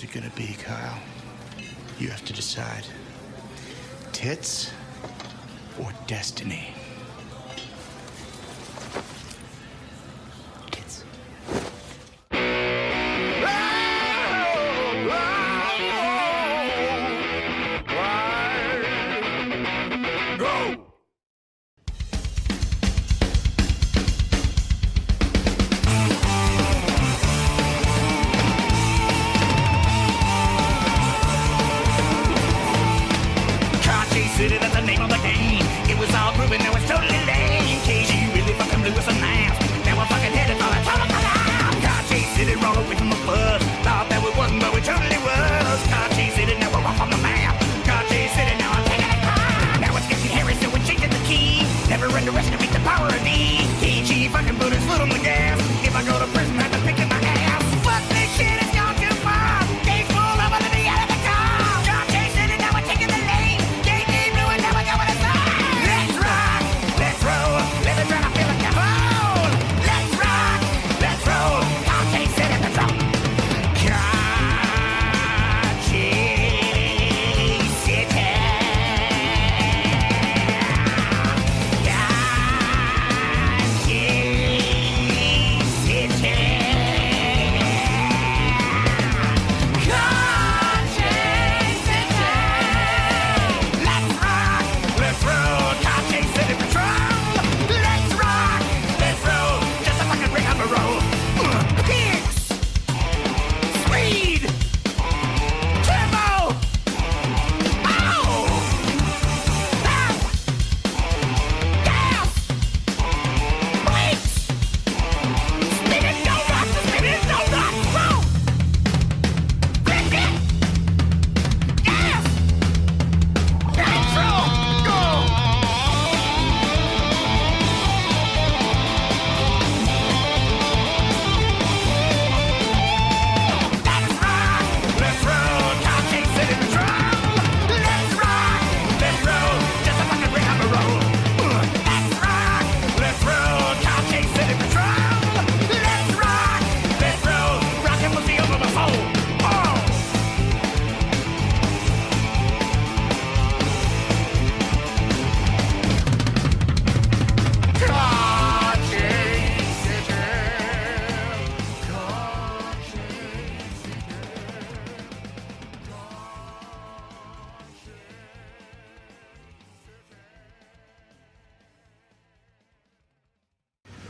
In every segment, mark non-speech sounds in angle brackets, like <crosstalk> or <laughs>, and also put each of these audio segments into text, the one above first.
What's it gonna be, Kyle? You have to decide. Tits or destiny?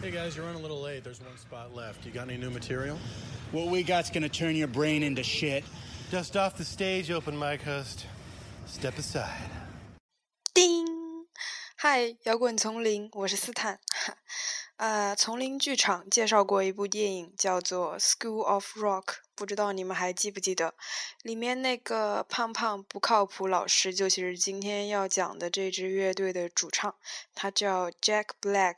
Hey guys, you're running a little late. There's one spot left. You got any new material? What we got's gonna turn your brain into shit. Just off the stage, open mic host. Step aside. 叮，嗨，摇滚丛林，我是斯坦。 呃，丛林剧场介绍过一部电影，叫做《School of Rock》，不知道你们还记不记得？里面那个胖胖不靠谱老师，就是今天要讲的这支乐队的主唱，他叫 Jack Black，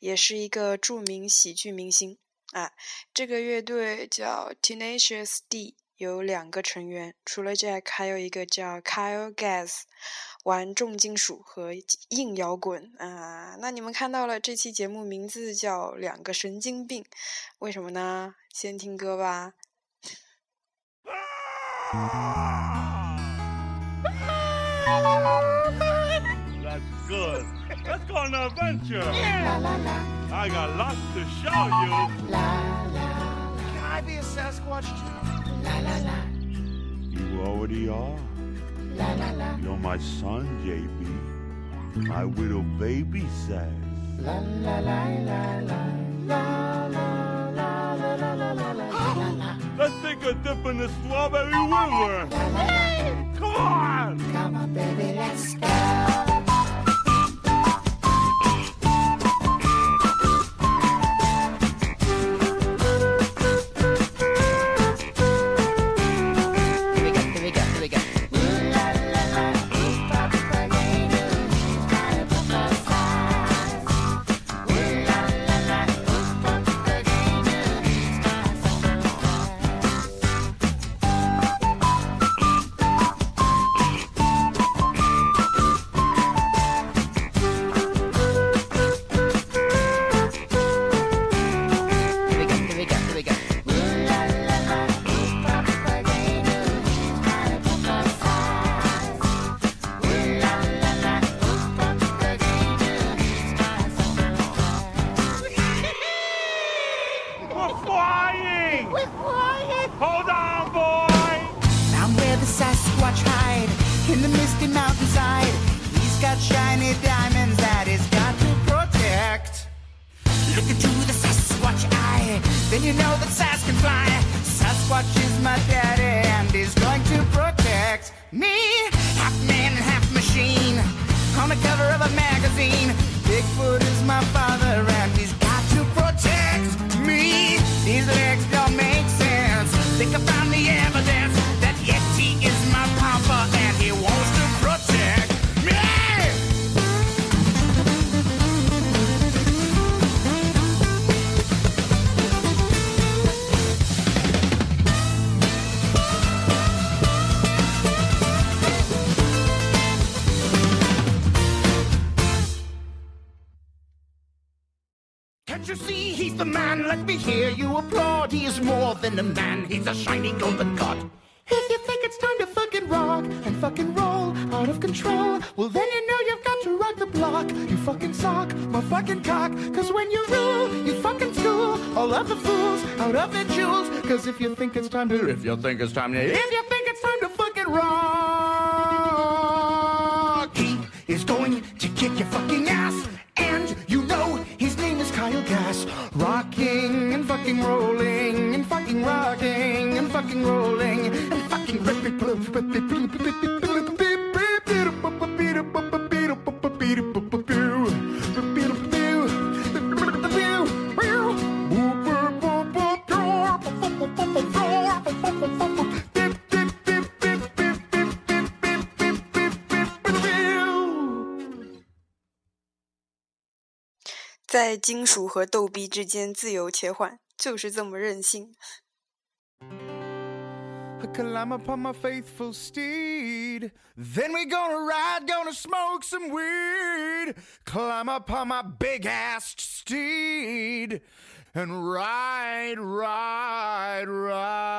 也是一个著名喜剧明星。啊，这个乐队叫 Tenacious D，有两个成员，除了 Jack，还有一个叫 Kyle Gass，玩重金属和硬摇滚啊。那你们看到了，这期节目名字叫《两个神经病》，为什么呢？先听歌吧。That's good. Let's go on an adventure. I got lots to show you. Can I be a Sasquatch too? You already are. You're my son, JB. My little baby says. Let's take a dip in the strawberry river. Come on. is you applaud. He is more than a man, he's a shiny golden god. If you think it's time to fucking rock and fucking roll out of control, well then you know you've got to rock the block. You fucking sock, my fucking cock. Cause when you rule, you fucking school all of the fools out of their jewels. Cause if you think it's time to, if you think it's time to, if you think it's time to fucking rock, he is going to kick your fucking fucking rocking and fucking rolling and fucking Pew. 在金属和逗逼之间自由切换，就是这么任性。Climb upon my faithful steed. Then we gonna ride, gonna smoke some weed. Climb upon my big ass steed. And ride, ride, ride.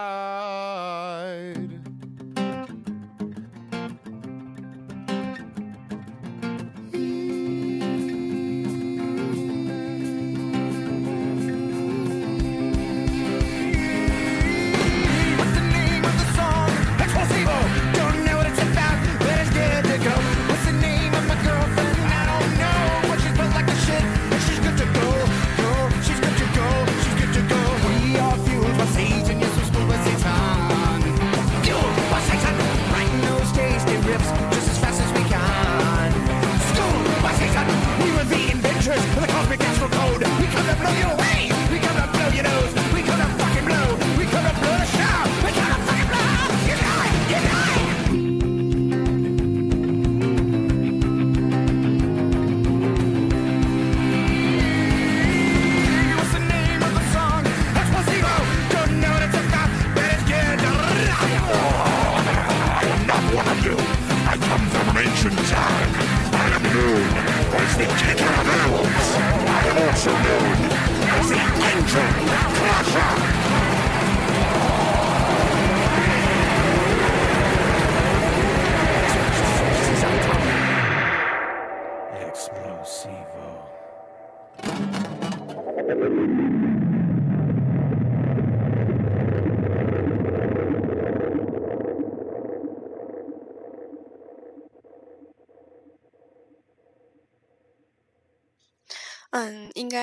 The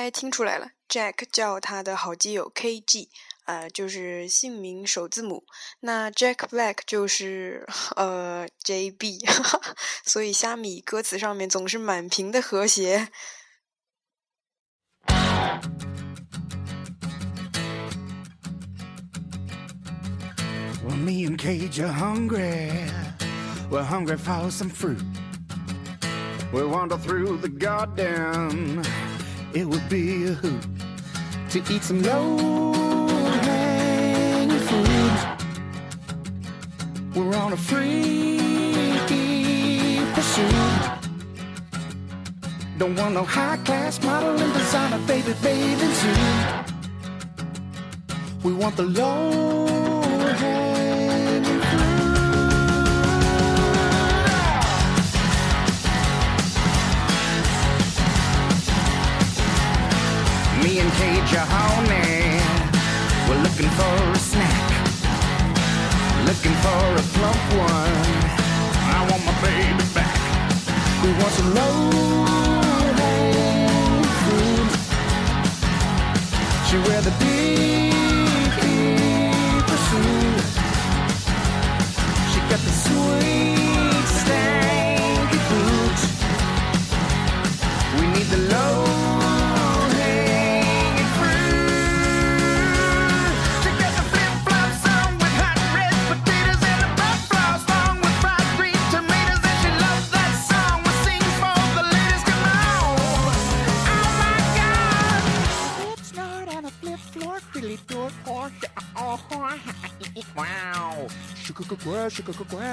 该听出来了，Jack 叫他的好基友 KG，呃，就是姓名首字母。那 Jack Black 就是呃 JB，所以虾米歌词上面总是满屏的和谐。Well, me and Cage are hungry. We're hungry for some fruit. We wander through the garden. It would be a hoot to eat some low hanging fruit. We're on a free pursuit. Don't want no high class model and designer baby bathing suit. We want the low and Cage your homie. We're looking for a snack, looking for a plump one. I want my baby back. Who wants a low food? She wear the beekeeper suit. She got the sweet.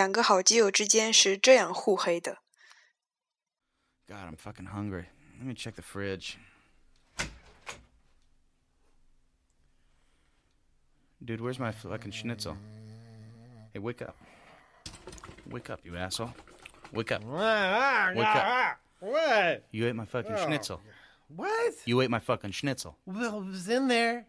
两个好基友之间是这样互黑的。 God, I'm fucking hungry. Let me check the fridge. Dude, where's my fucking schnitzel? Hey, wake up. Wake up, you asshole. Wake up. Wake up. What? You ate my fucking schnitzel. What? You ate my fucking schnitzel. Well, it was in there.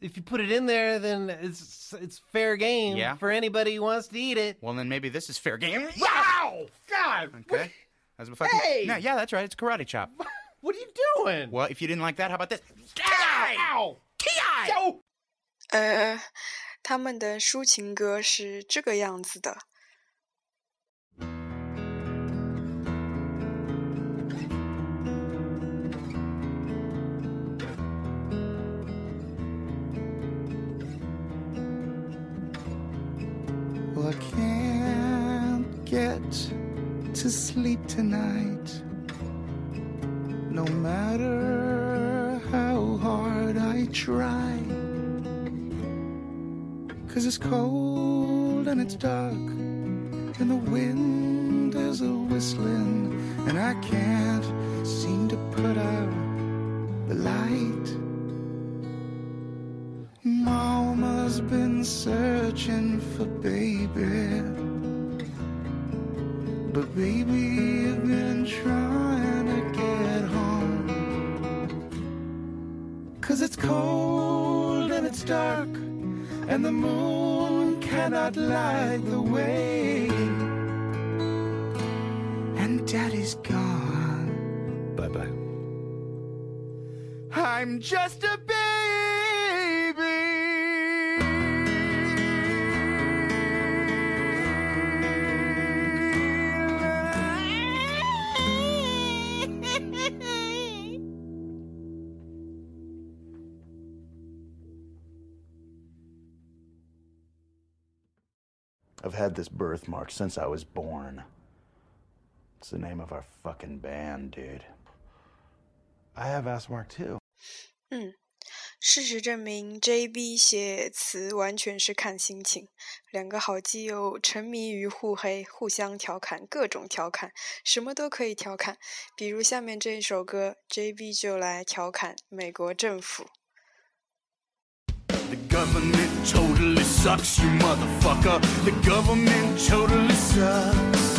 If you put it in there, then it's it's fair game Yeah? for anybody who wants to eat it. Well, then maybe this is fair game. Wow! God! Okay. That's a fucking. Hey! No, yeah, that's right. It's karate chop. <laughs> What are you doing? Well, if you didn't like that, how about this? Ow! Ow! 呃，他们的抒情歌是这个样子的。 to sleep tonight. No matter how hard I try. Cause it's cold and it's dark. And the wind is a whistling. And I can't seem to put out the light. Mama's been searching for baby. But baby, you've been trying to get home. Cause it's cold and it's dark, and the moon cannot light the way. And daddy's gone. Bye bye. I'm just a had this birthmark since I was born. It's the name of our fucking band, dude. I have asthma too. 事实证明，J.B. 写词完全是看心情。两个好基友沉迷于互黑，互相调侃，各种调侃，什么都可以调侃。比如下面这一首歌，J.B. 就来调侃美国政府。 Government totally sucks, you motherfucker. The government totally sucks.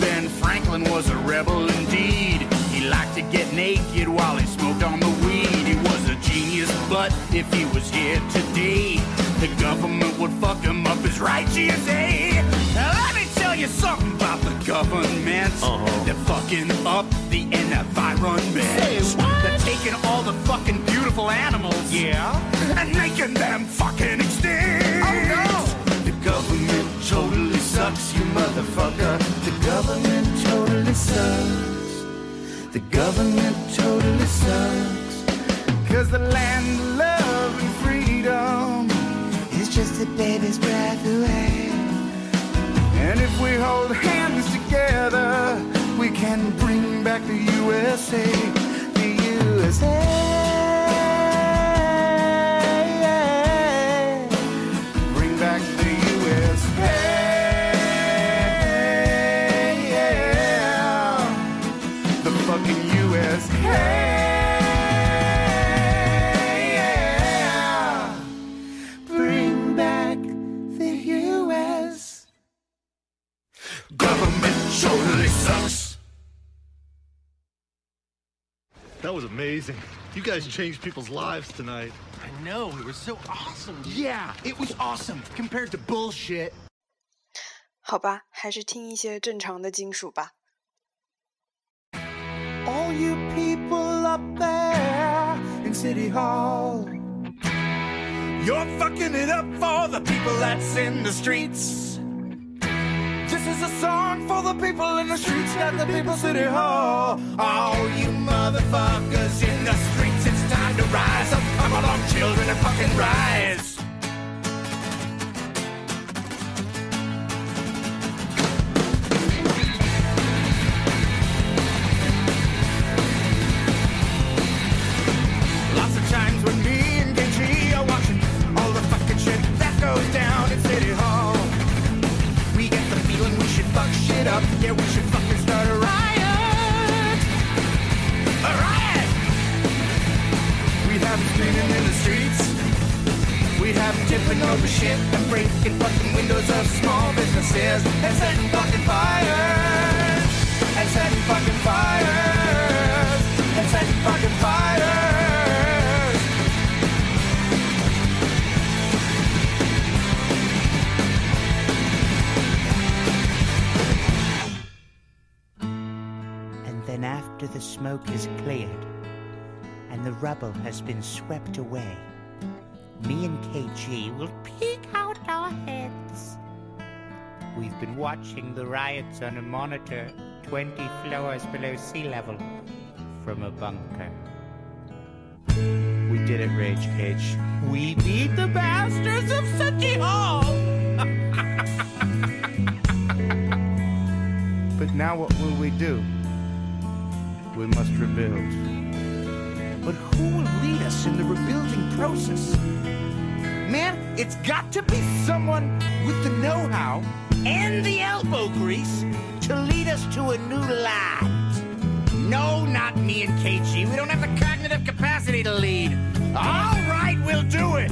Ben Franklin was a rebel indeed. He liked to get naked while he smoked on the weed. He was a genius, but if he was here today, the government would fuck him up as right, GSA. You something about the government. Uh-huh. They're fucking up the environment. They're taking all the fucking beautiful animals. Yeah. And making them fucking extinct. Oh no! The government totally sucks, you motherfucker. The government totally sucks. The government totally sucks. Cause the land of love and freedom is just a baby's breath say guys changed people's lives tonight. I know, we were so awesome. dude. Yeah, it was awesome compared to bullshit. 好吧，还是听一些正常的金属吧。 All you people up there in City Hall. You're fucking it up for the people that's in the streets. This is a song for the people in the streets, not the people City Hall. All you motherfuckers in the streets, it's time to rise up. Come along, children, and fucking rise. Smoke is cleared and the rubble has been swept away, me and KG will peek out our heads. We've been watching the riots on a monitor 20 floors below sea level from a bunker. We did it, Rage Kage. We beat the bastards of City Hall! <laughs> But now what will we do? We must rebuild. But who will lead us in the rebuilding process? Man, it's got to be someone with the know-how and the elbow grease to lead us to a new land. No, not me and KG. We don't have the cognitive capacity to lead. All right, we'll do it.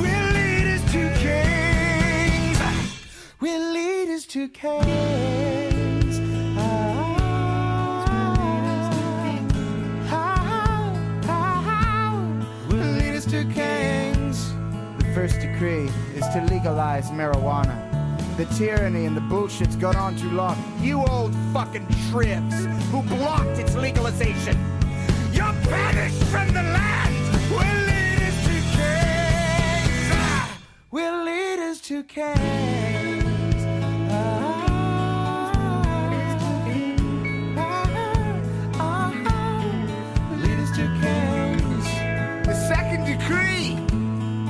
We'll lead us to kings. We'll lead us to kings. First decree is to legalize marijuana. The tyranny and the bullshit's gone on too long. You old fucking trips who blocked its legalization. You're banished from the land. We'll lead us to kings. Ah! We'll lead us to kings.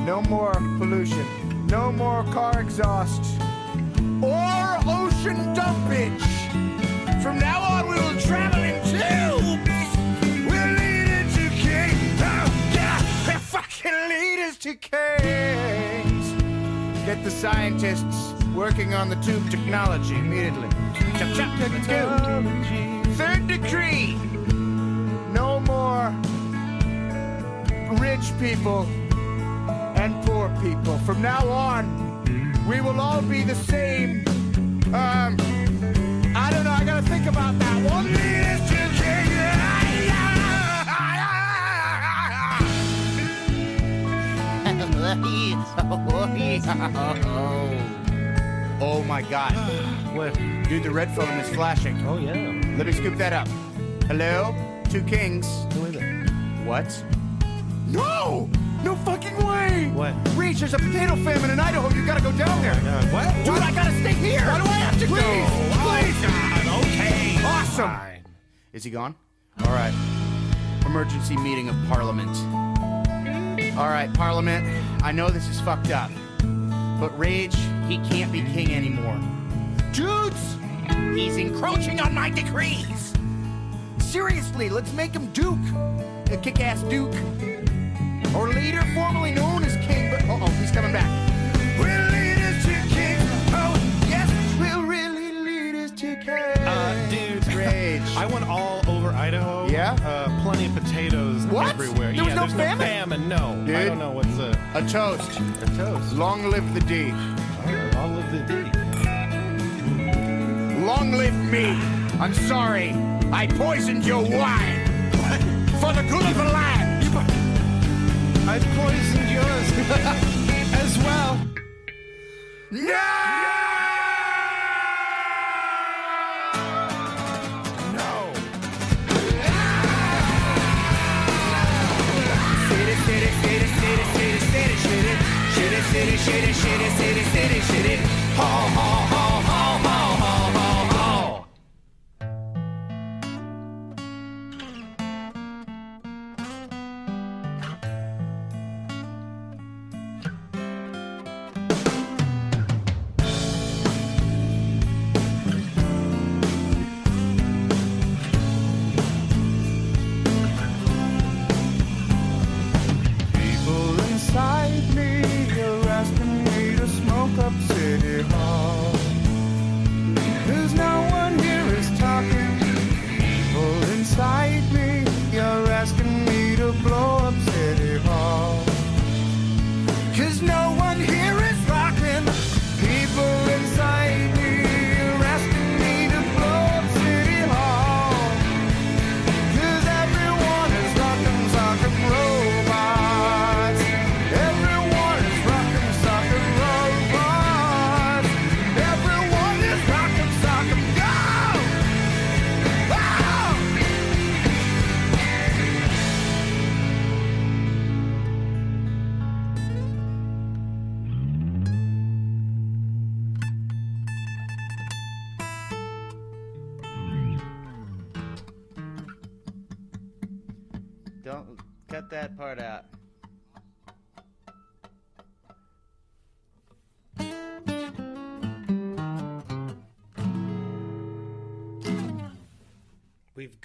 No more pollution. No more car exhaust. Or ocean dumpage. From now on, we will travel in tubes. We'll lead it to kings. Oh, yeah. We'll fucking lead us to kings. Get the scientists working on the tube technology immediately. Chop, chop, let's go. Third decree. No more rich people poor people. From now on, we will all be the same. Um, I don't know. I gotta think about that one. <laughs> Oh my god. What? Dude, the red phone is flashing. Oh, yeah. Let me scoop that up. Hello? Two kings. Who is it? What? No! No fucking! What? Reach, there's a potato famine in Idaho. You gotta go down there. Uh, what? Dude, I gotta stay here. Why do I have to Please, go? Please. God, okay. Awesome. Fine. Is he gone? All right. Emergency meeting of Parliament. All right, Parliament. I know this is fucked up, but Rage, he can't be king anymore. Dudes, he's encroaching on my decrees. Seriously, let's make him Duke, a kick-ass Duke, or leader formerly known as King. But uh oh, he's coming back. We'll lead us to King. Oh yes, we'll really lead us to King. Uh, dude, Rage. <laughs> I went all over Idaho. Yeah? Uh, plenty of potatoes What? everywhere. There was yeah, no there's famine? no famine. No, Dude. I don't know what's a, A toast. a toast. Long live the D. Long live the D. Long live me. I'm sorry. I poisoned your wine. <laughs> for the good of the land. You po- I poisoned yours as well. Yeah No! People Cause no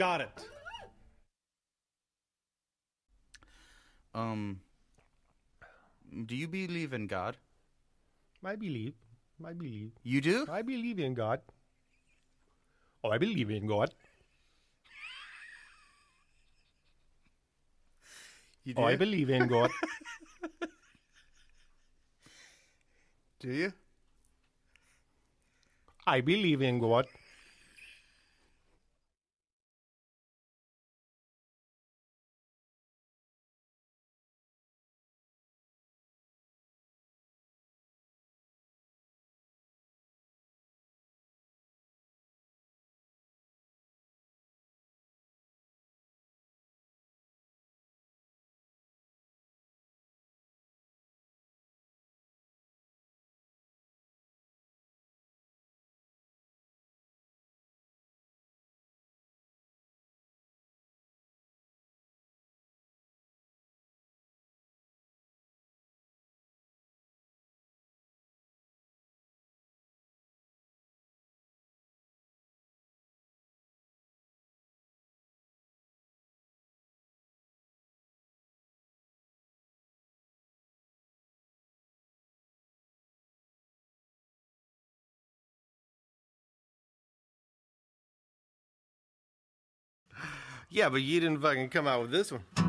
got it. Um, do you believe in God? I believe. I believe. You do? I believe in God. Oh, I believe in God. You Oh, I believe in God. <laughs> Do you? I believe in God. Yeah, but you didn't fucking come out with this one.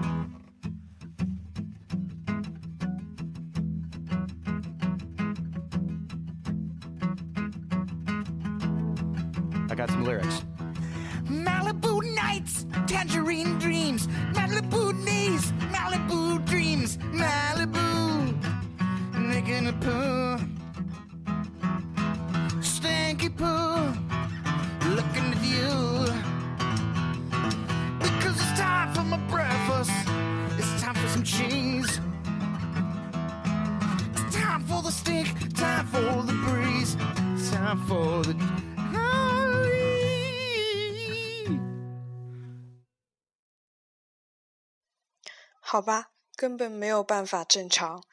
好吧，根本没有办法正常。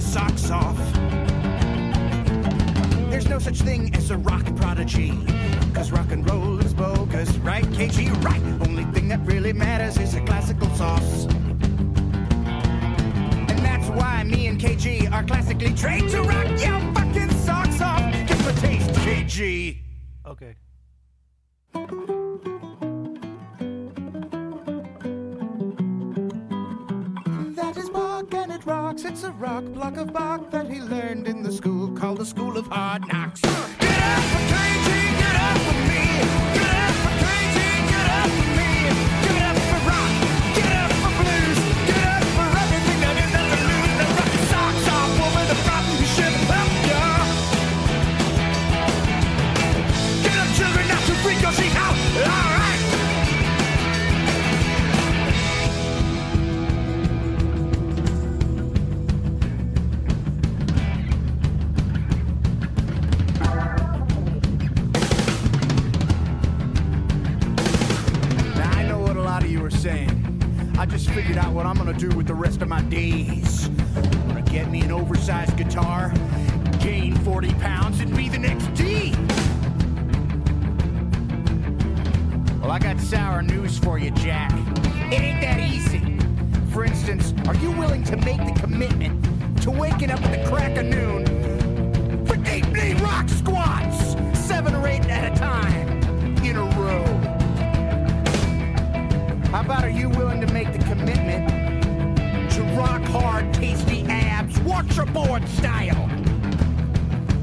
Socks off. There's no such thing as a rock prodigy, cause rock and roll is bogus, right, KG? Right! Only thing that really matters is a classical sauce. And that's why me and KG are classically trained to rock your fucking socks off. Get the taste, KG. Okay. And. It's a rock block of bark that he learned in the school called the School of Hard Knocks. Get up for KG, figured out what I'm gonna do with the rest of my days. I'm gonna get me an oversized guitar, gain 40 pounds, and be the next D. Well, I got sour news for you, Jack. It ain't that easy. For instance, are you willing to make the commitment to waking up at the crack of noon for deep knee rock squats, seven or eight at a time, abs, waterboard style,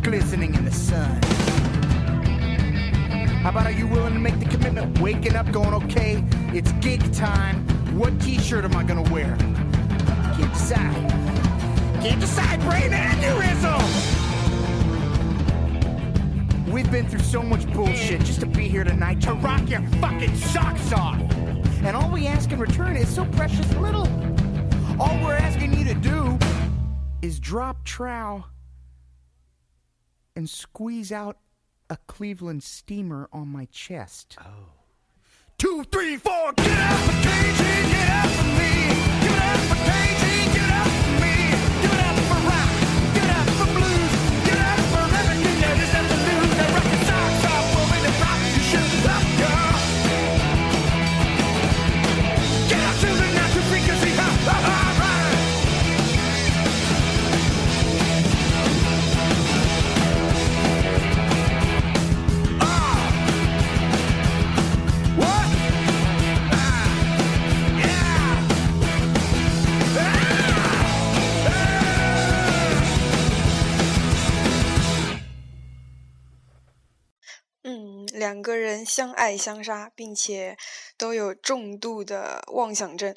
glistening in the sun? How about are you willing to make the commitment, waking up, going, okay, it's gig time. What t-shirt am I gonna wear? Can't decide. Can't decide, brain aneurysm! We've been through so much bullshit just to be here tonight to rock your fucking socks off. And all we ask in return is so precious little. All we're asking you to do is drop trow and squeeze out a Cleveland steamer on my chest. Oh. Two, three, four, get up for KG, get up for me. Get up for KG, 两个人相爱相杀，并且都有重度的妄想症，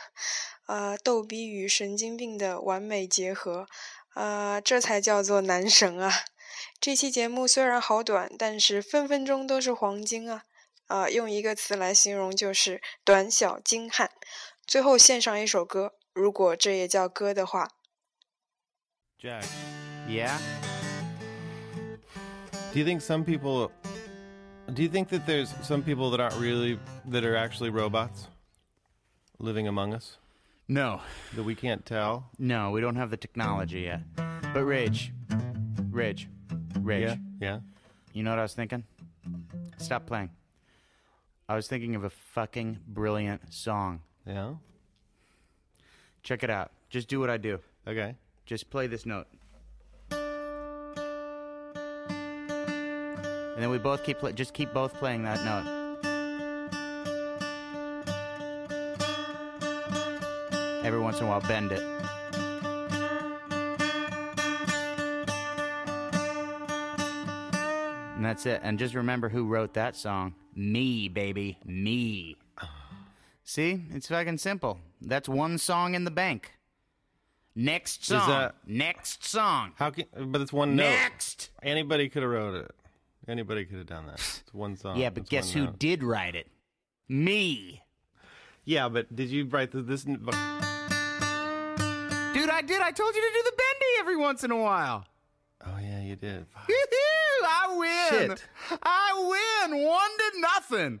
<laughs> 呃，逗逼与神经病的完美结合，呃，这才叫做男神啊！这期节目虽然好短，但是分分钟都是黄金啊！啊、用一个词来形容就是短小精悍。最后献上一首歌，如果这也叫歌的话，Jack, Yeah? do you think some people do you think that there's some people that aren't really that are actually robots living among us No. that we can't tell? No, we don't have the technology yet. But Rage, Rage, Rage. Yeah. Yeah. You know what I was thinking? Stop playing. I was thinking of a fucking brilliant song. Yeah. Check it out. Just do what I do. Okay. Just play this note. And then we both keep just keep both playing that note. Every once in a while bend it. And that's it. And just remember who wrote that song. Me, baby. Me. See? It's fucking simple. That's one song in the bank. Next song. that- Next song. How can but it's one note. Next. Anybody could have wrote it. Anybody could have done that. <laughs> It's one song. Yeah, but guess who note. did write it? Me. Yeah, but did you write the, this? Dude, I did. I told you to do the bendy every once in a while. Oh yeah, you did. <laughs> I win. Shit. I win. One to nothing.